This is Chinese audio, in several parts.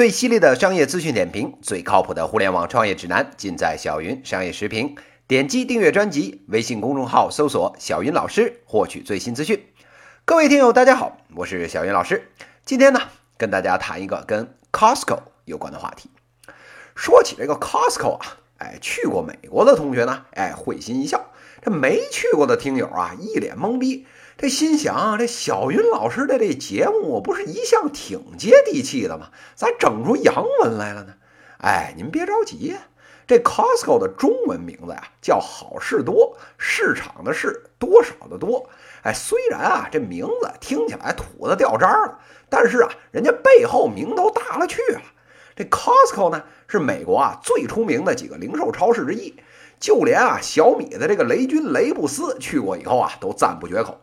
最犀利的商业资讯点评，最靠谱的互联网创业指南，尽在小云商业时评。点击订阅专辑，微信公众号搜索“小云老师”，获取最新资讯。各位听友，大家好，我是小云老师。今天呢，跟大家谈一个跟 Costco 有关的话题。说起这个 Costco 啊，哎，去过美国的同学呢，哎，会心一笑；这没去过的听友啊，一脸懵逼。这心想，这小云老师的这节目不是一向挺接地气的吗？咋整出洋文来了呢？哎，您别着急，这 Costco 的中文名字呀叫好事多，市场的市，多少的多。哎，虽然啊这名字听起来土的掉渣了，但是啊人家背后名头大了去了。这 Costco 呢是美国啊最出名的几个零售超市之一，就连啊小米的这个雷军雷布斯去过以后啊都赞不绝口。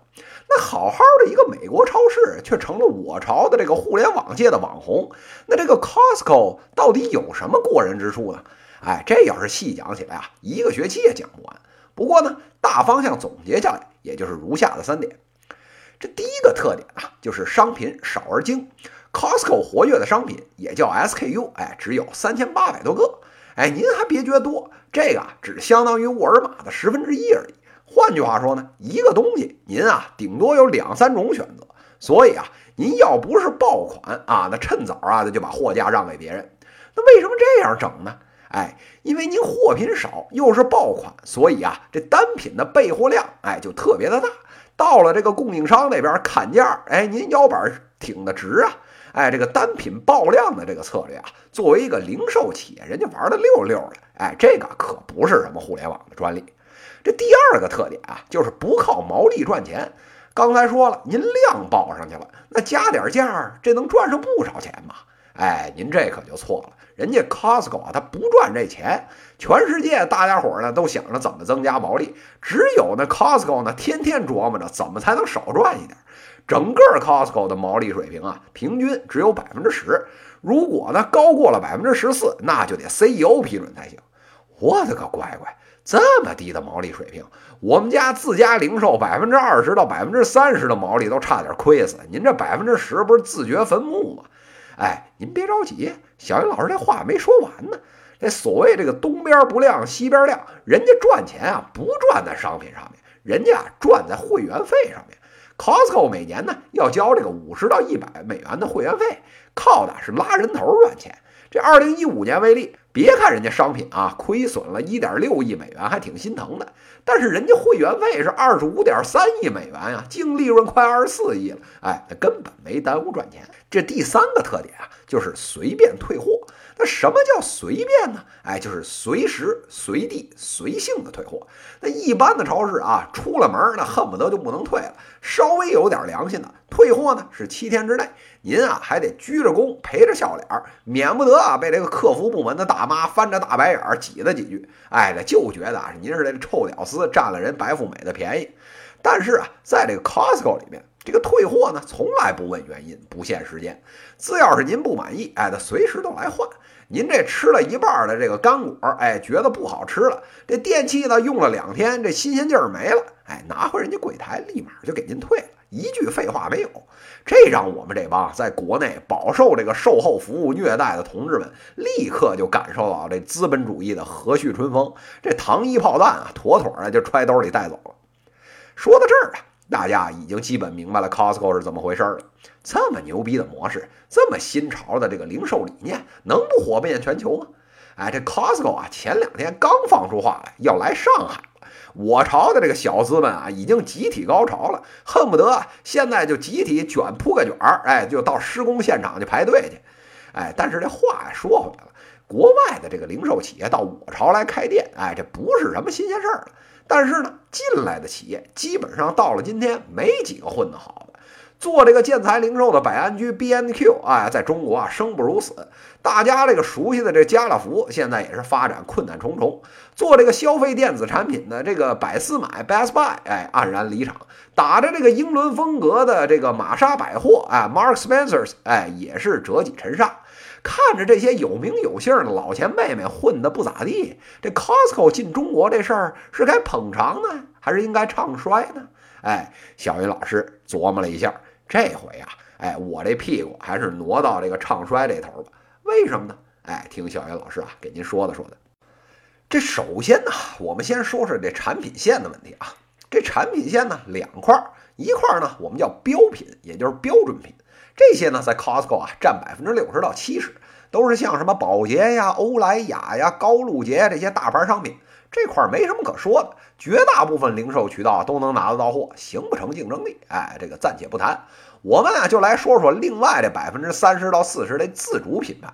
那好好的一个美国超市，却成了我朝的这个互联网界的网红。那这个 Costco 到底有什么过人之处呢？哎，这要是细讲起来啊，一个学期也讲不完。不过呢，大方向总结下来，也就是如下的三点。这第一个特点啊，就是商品少而精。Costco 活跃的商品也叫 SKU，哎，只有三千八百多个。哎，您还别觉得多，这个啊，只相当于沃尔玛的十分之一而已。换句话说呢，一个东西您啊，顶多有两三种选择。所以啊，您要不是爆款啊，那趁早啊，那就把货架让给别人。那为什么这样整呢？哎，因为您货品少，又是爆款，所以啊，这单品的备货量哎就特别的大。到了这个供应商那边砍价，哎，您腰板挺得直啊。哎，这个单品爆量的这个策略啊，作为一个零售企业，人家玩的溜溜的。哎，这个可不是什么互联网的专利。这第二个特点啊，就是不靠毛利赚钱。刚才说了，您量报上去了，那加点价，这能赚上不少钱嘛？哎，您这可就错了。人家 Costco 啊，他不赚这钱。全世界大家伙呢都想着怎么增加毛利，只有那 Costco 呢，天天琢磨着怎么才能少赚一点。整个 Costco 的毛利水平啊，平均只有百分之十。如果呢高过了百分之十四，那就得 CEO 批准才行。我的个乖乖！这么低的毛利水平，我们家自家零售百分之二十到百分之三十的毛利都差点亏死。您这百分之十不是自掘坟墓吗？哎，您别着急，小云老师这话没说完呢。这所谓这个东边不亮西边亮，人家赚钱啊不赚在商品上面，人家赚在会员费上面。Costco 每年呢要交这个五十到一百美元的会员费，靠的是拉人头赚钱。这二零一五年为例。别看人家商品啊亏损了一点六亿美元，还挺心疼的。但是人家会员费是二十五点三亿美元呀，净利润快二十四亿了。哎，那根本没耽误赚钱。这第三个特点啊，就是随便退货。那什么叫随便呢？哎，就是随时随地随性的退货。那一般的超市啊，出了门那恨不得就不能退了。稍微有点良心的退货呢，是七天之内。您啊还得鞠着躬，陪着笑脸，免不得啊被这个客服部门的大妈翻着大白眼挤了几句。哎，就觉得啊您是这个臭屌丝占了人白富美的便宜。但是啊，在这个 Costco 里面，这个退货呢从来不问原因，不限时间。只要是您不满意，哎，他随时都来换。您这吃了一半的这个干果，哎，觉得不好吃了。这电器呢用了两天，这新鲜劲儿没了，哎，拿回人家柜台，立马就给您退了，一句废话没有。这让我们这帮在国内饱受这个售后服务虐待的同志们，立刻就感受到这资本主义的和煦春风。这糖衣炮弹啊，妥妥的就揣兜里带走了。说到这儿啊，大家已经基本明白了 Costco 是怎么回事了。这么牛逼的模式，这么新潮的这个零售理念，能不火遍全球吗？哎，这 Costco 啊，前两天刚放出话来要来上海。我朝的这个小资们啊，已经集体高潮了，恨不得现在就集体卷铺盖卷儿，哎，就到施工现场去排队去，哎，但是这话说回来了，国外的这个零售企业到我朝来开店，哎，这不是什么新鲜事儿了。但是呢，进来的企业基本上到了今天，没几个混得好的。做这个建材零售的百安居 B N Q，哎，在中国啊生不如死。大家这个熟悉的这家乐福，现在也是发展困难重重。做这个消费电子产品的这个百思买 Best Buy，哎，黯然离场。打着这个英伦风格的这个玛莎百货，哎，Mark Spencers，哎，也是折戟沉沙。看着这些有名有姓的老前辈们混得不咋地，这 Costco 进中国这事儿是该捧场呢，还是应该唱衰呢？哎，小云老师琢磨了一下。这回啊，哎，我这屁股还是挪到这个唱衰这头吧？为什么呢？哎，听小云老师啊给您说的说的。这首先呢，我们先说说这产品线的问题啊。这产品线呢两块儿，一块儿呢我们叫标品，也就是标准品。这些呢在 Costco 啊占百分之六十到七十，都是像什么宝洁呀、欧莱雅呀、高露洁这些大牌商品。这块儿没什么可说的，绝大部分零售渠道都能拿得到货，形不成竞争力。哎，这个暂且不谈。我们啊就来说说另外这百分之三十到四十的自主品牌。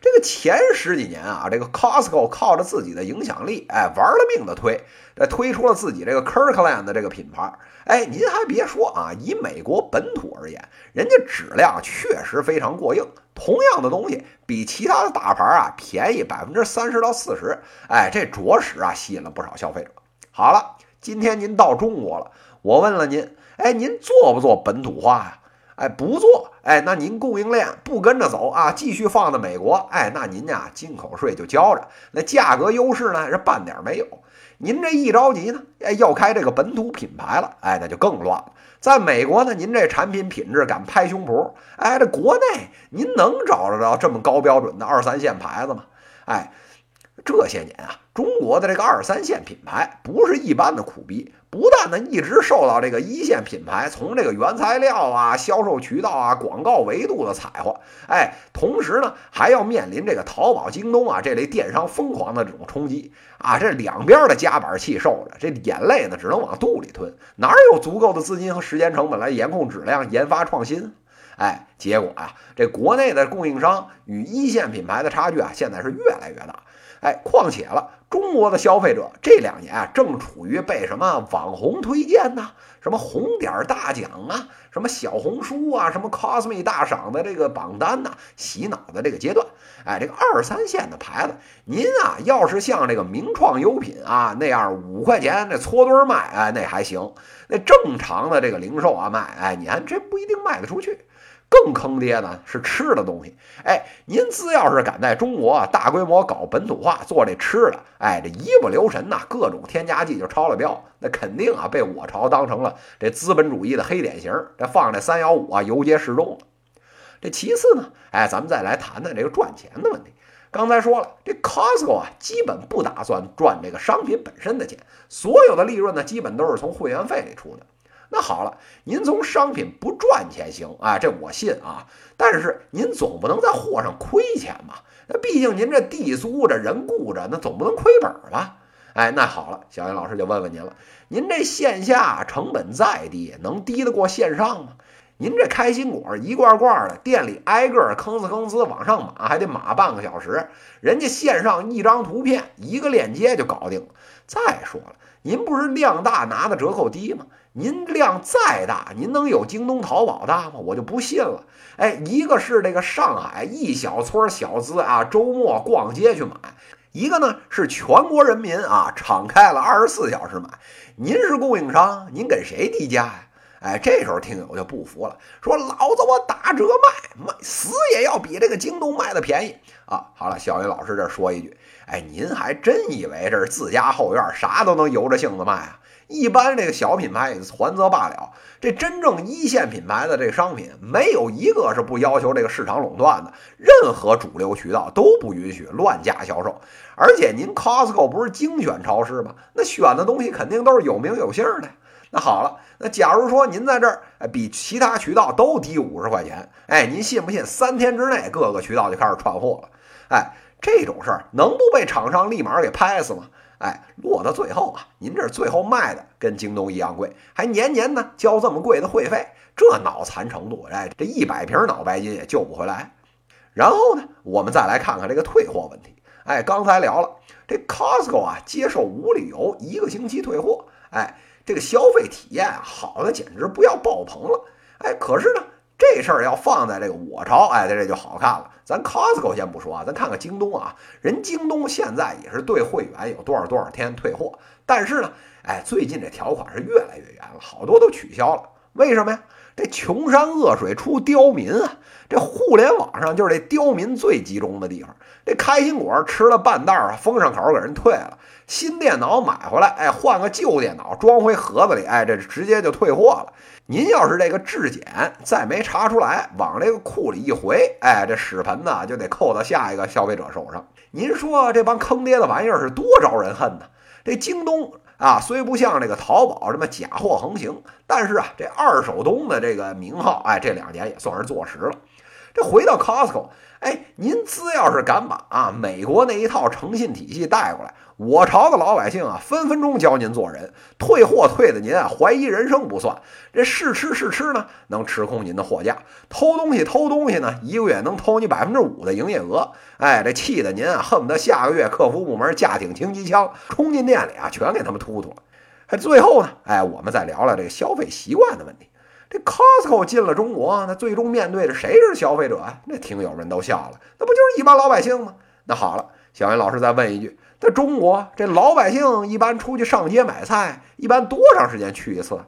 这个前十几年啊，这个 Costco 靠着自己的影响力，哎，玩了命的推，哎，推出了自己这个 Kirkland 的这个品牌。哎，您还别说啊，以美国本土而言，人家质量确实非常过硬。同样的东西，比其他的大牌啊便宜百分之三十到四十。哎，这着实啊吸引了不少消费者。好了，今天您到中国了，我问了您，哎，您做不做本土化呀？哎，不做，哎，那您供应链不跟着走啊，继续放在美国，哎，那您呀进口税就交着，那价格优势呢是半点没有。您这一着急呢，哎，要开这个本土品牌了，哎，那就更乱了。在美国呢，您这产品品质敢拍胸脯，哎，这国内您能找得着这么高标准的二三线牌子吗？哎，这些年啊，中国的这个二三线品牌不是一般的苦逼。不但呢一直受到这个一线品牌从这个原材料啊、销售渠道啊、广告维度的踩货，哎，同时呢还要面临这个淘宝、京东啊这类电商疯狂的这种冲击啊，这两边的夹板气受着，这眼泪呢只能往肚里吞，哪有足够的资金和时间成本来严控质量、研发创新？哎，结果啊，这国内的供应商与一线品牌的差距啊，现在是越来越大。哎，况且了，中国的消费者这两年啊，正处于被什么网红推荐呐，什么红点大奖啊，什么小红书啊，什么 Cosme 大赏的这个榜单呐，洗脑的这个阶段。哎，这个二三线的牌子，您啊，要是像这个名创优品啊那样五块钱那搓堆卖，哎，那还行。那正常的这个零售啊卖，哎，你还真不一定卖得出去。更坑爹的是吃的东西，哎，您只要是敢在中国大规模搞本土化做这吃的，哎，这一不留神呐，各种添加剂就超了标，那肯定啊被我朝当成了这资本主义的黑典型，这放这三幺五啊游街示众了。这其次呢，哎，咱们再来谈谈这个赚钱的问题。刚才说了，这 Costco 啊基本不打算赚这个商品本身的钱，所有的利润呢基本都是从会员费里出的。那好了，您从商品不赚钱行啊，这我信啊。但是您总不能在货上亏钱吧？那毕竟您这地租着人雇着，那总不能亏本吧？哎，那好了，小杨老师就问问您了，您这线下成本再低，能低得过线上吗？您这开心果一罐罐的，店里挨个吭哧吭哧往上码，还得码半个小时，人家线上一张图片一个链接就搞定了。再说了，您不是量大拿的折扣低吗？您量再大，您能有京东、淘宝大吗？我就不信了。哎，一个是这个上海一小撮小资啊，周末逛街去买；一个呢是全国人民啊，敞开了二十四小时买。您是供应商，您给谁低价呀？哎，这时候听友就不服了，说老子我打折卖，卖死也要比这个京东卖的便宜啊！好了，小云老师这说一句，哎，您还真以为这是自家后院啥都能由着性子卖啊？一般这个小品牌也还则罢了，这真正一线品牌的这商品，没有一个是不要求这个市场垄断的。任何主流渠道都不允许乱价销售。而且您 Costco 不是精选超市吗？那选的东西肯定都是有名有姓的。那好了，那假如说您在这儿比其他渠道都低五十块钱，哎，您信不信三天之内各个渠道就开始串货了？哎，这种事儿能不被厂商立马给拍死吗？哎，落到最后啊，您这最后卖的跟京东一样贵，还年年呢交这么贵的会费，这脑残程度，哎，这一百瓶脑白金也救不回来。然后呢，我们再来看看这个退货问题。哎，刚才聊了，这 Costco 啊，接受无理由一个星期退货，哎，这个消费体验啊，好的简直不要爆棚了。哎，可是呢。这事儿要放在这个我朝，哎，这就好看了。咱 Costco 先不说啊，咱看看京东啊。人京东现在也是对会员有多少多少天退货，但是呢，哎，最近这条款是越来越严了，好多都取消了。为什么呀？这穷山恶水出刁民啊！这互联网上就是这刁民最集中的地方。这开心果吃了半袋啊，封上口给人退了。新电脑买回来，哎，换个旧电脑装回盒子里，哎，这直接就退货了。您要是这个质检再没查出来，往这个库里一回，哎，这屎盆子就得扣到下一个消费者手上。您说这帮坑爹的玩意儿是多招人恨呢？这京东。啊，虽不像这个淘宝这么假货横行，但是啊，这二手东的这个名号，哎，这两年也算是坐实了。这回到 Costco，哎，您只要是敢把啊美国那一套诚信体系带过来，我朝的老百姓啊，分分钟教您做人，退货退的您啊怀疑人生不算，这试吃试吃呢，能吃空您的货架；偷东西偷东西呢，一个月能偷你百分之五的营业额。哎，这气得您啊，恨不得下个月客服部门架挺轻机枪冲进店里啊，全给他们突突了。还最后呢，哎，我们再聊聊这个消费习惯的问题。这 Costco 进了中国，那最终面对的谁是消费者啊？那听友们都笑了，那不就是一般老百姓吗？那好了，小云老师再问一句：在中国，这老百姓一般出去上街买菜，一般多长时间去一次？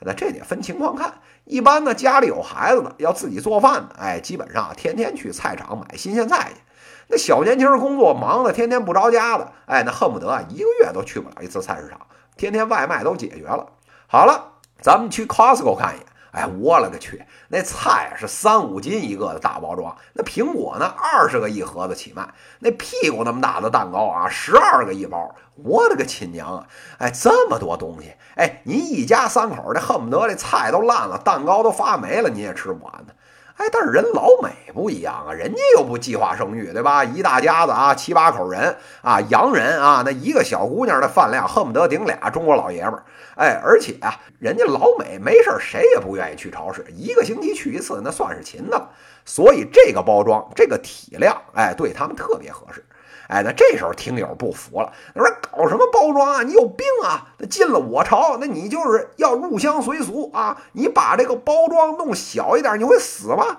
那这得分情况看。一般呢，家里有孩子的，要自己做饭的，哎，基本上天天去菜场买新鲜菜去。那小年轻工作忙的，天天不着家的，哎，那恨不得啊一个月都去不了一次菜市场，天天外卖都解决了。好了，咱们去 Costco 看一眼。哎，我勒个去，那菜是三五斤一个的大包装，那苹果呢二十个一盒子起卖，那屁股那么大的蛋糕啊十二个一包，我的个亲娘啊！哎，这么多东西，哎，您一家三口这恨不得这菜都烂了，蛋糕都发霉了，你也吃不完呢。哎，但是人老美不一样啊，人家又不计划生育，对吧？一大家子啊，七八口人啊，洋人啊，那一个小姑娘的饭量恨不得顶俩中国老爷们儿。哎，而且啊，人家老美没事儿谁也不愿意去超市，一个星期去一次，那算是勤的了。所以这个包装，这个体量，哎，对他们特别合适。哎，那这时候听友不服了，他说：“搞什么包装啊？你有病啊！那进了我朝，那你就是要入乡随俗啊！你把这个包装弄小一点，你会死吗？”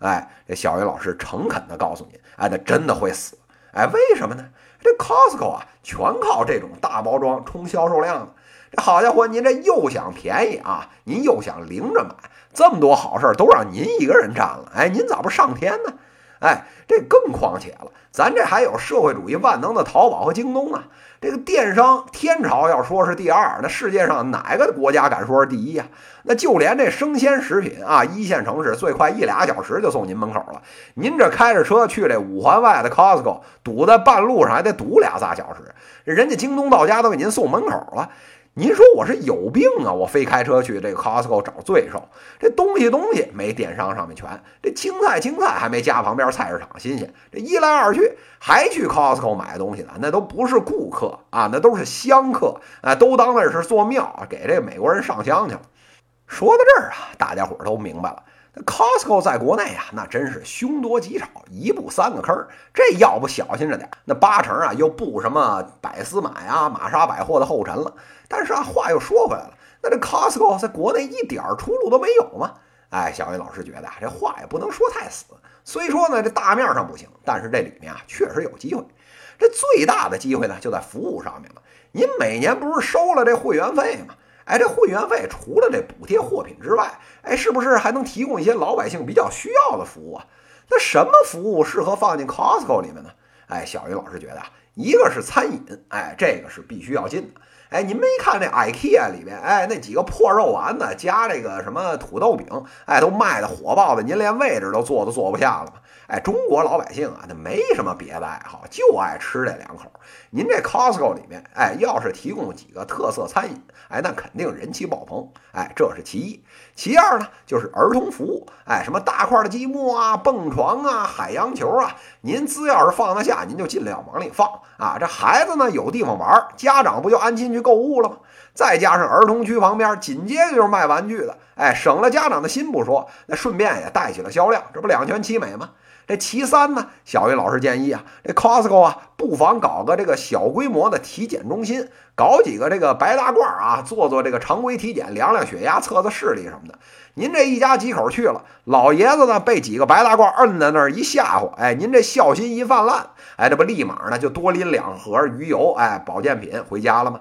哎，这小云老师诚恳地告诉您，哎，那真的会死。哎，为什么呢？这 Costco 啊，全靠这种大包装冲销售量。这好家伙，您这又想便宜啊，您又想零着买，这么多好事都让您一个人占了。哎，您咋不上天呢？哎，这更况且了，咱这还有社会主义万能的淘宝和京东啊！这个电商天朝要说是第二，那世界上哪个国家敢说是第一呀？那就连这生鲜食品啊，一线城市最快一俩小时就送您门口了。您这开着车去这五环外的 Costco，堵在半路上还得堵俩仨小时，人家京东到家都给您送门口了。您说我是有病啊！我非开车去这个 Costco 找罪受，这东西东西没电商上面全，这青菜青菜还没家旁边菜市场新鲜。这一来二去还去 Costco 买东西呢，那都不是顾客啊，那都是香客啊，都当那是做庙给这美国人上香去了。说到这儿啊，大家伙都明白了。Costco 在国内啊，那真是凶多吉少，一步三个坑。这要不小心着点，那八成啊又步什么百思买啊、玛莎百货的后尘了。但是啊，话又说回来了，那这 Costco 在国内一点出路都没有吗？哎，小云老师觉得啊，这话也不能说太死。虽说呢，这大面上不行，但是这里面啊确实有机会。这最大的机会呢，就在服务上面了。您每年不是收了这会员费吗？哎，这会员费除了这补贴货品之外，哎，是不是还能提供一些老百姓比较需要的服务啊？那什么服务适合放进 Costco 里面呢？哎，小鱼老师觉得啊，一个是餐饮，哎，这个是必须要进的。哎，您没看那 IKEA 里面，哎，那几个破肉丸子加这个什么土豆饼，哎，都卖的火爆的，您连位置都坐都坐不下了吗？哎，中国老百姓啊，那没什么别的爱好，就爱吃这两口。您这 Costco 里面，哎，要是提供几个特色餐饮，哎，那肯定人气爆棚。哎，这是其一。其二呢，就是儿童服务，哎，什么大块的积木啊、蹦床啊、海洋球啊，您只要是放得下，您就尽量往里放啊。这孩子呢有地方玩，家长不就安心去购物了吗？再加上儿童区旁边紧接着就是卖玩具的，哎，省了家长的心不说，那顺便也带起了销量，这不两全其美吗？这其三呢，小云老师建议啊，这 Costco 啊，不妨搞个这个小规模的体检中心，搞几个这个白大褂啊，做做这个常规体检，量量血压，测测视力什么的。您这一家几口去了，老爷子呢被几个白大褂摁在那儿一吓唬，哎，您这孝心一泛滥，哎，这不立马呢就多拎两盒鱼油，哎，保健品回家了吗？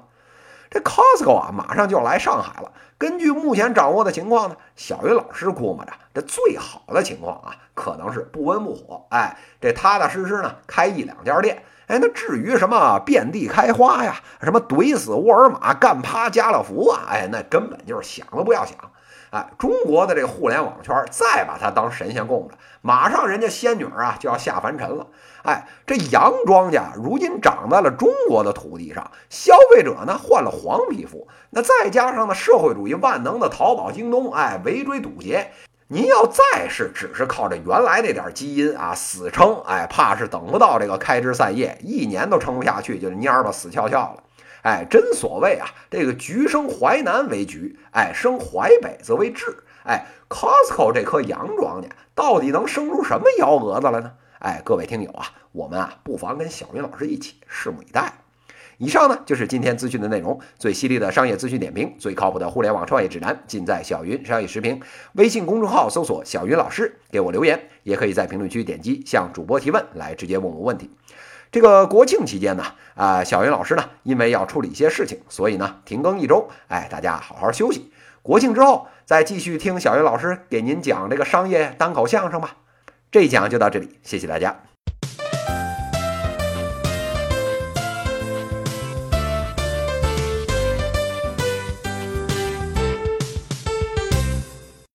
这 Costco 啊，马上就要来上海了。根据目前掌握的情况呢，小云老师估摸着，这最好的情况啊，可能是不温不火。哎，这踏踏实实呢，开一两家店。哎，那至于什么遍地开花呀，什么怼死沃尔玛、干趴家乐福啊，哎，那根本就是想都不要想。哎，中国的这个互联网圈再把它当神仙供着，马上人家仙女啊就要下凡尘了。哎，这洋庄稼如今长在了中国的土地上，消费者呢换了黄皮肤，那再加上呢社会主义万能的淘宝、京东，哎，围追堵截，您要再是只是靠着原来那点基因啊死撑，哎，怕是等不到这个开枝散叶，一年都撑不下去，就蔫吧死翘翘了。哎，真所谓啊，这个橘生淮南为橘，哎，生淮北则为枳。哎，Costco 这棵洋庄稼到底能生出什么幺蛾子来呢？哎，各位听友啊，我们啊不妨跟小云老师一起拭目以待。以上呢就是今天资讯的内容，最犀利的商业资讯点评，最靠谱的互联网创业指南，尽在小云商业时评。微信公众号搜索“小云老师”，给我留言，也可以在评论区点击向主播提问，来直接问我问题。这个国庆期间呢，啊，小云老师呢，因为要处理一些事情，所以呢停更一周。哎，大家好好休息，国庆之后再继续听小云老师给您讲这个商业单口相声吧。这一讲就到这里，谢谢大家。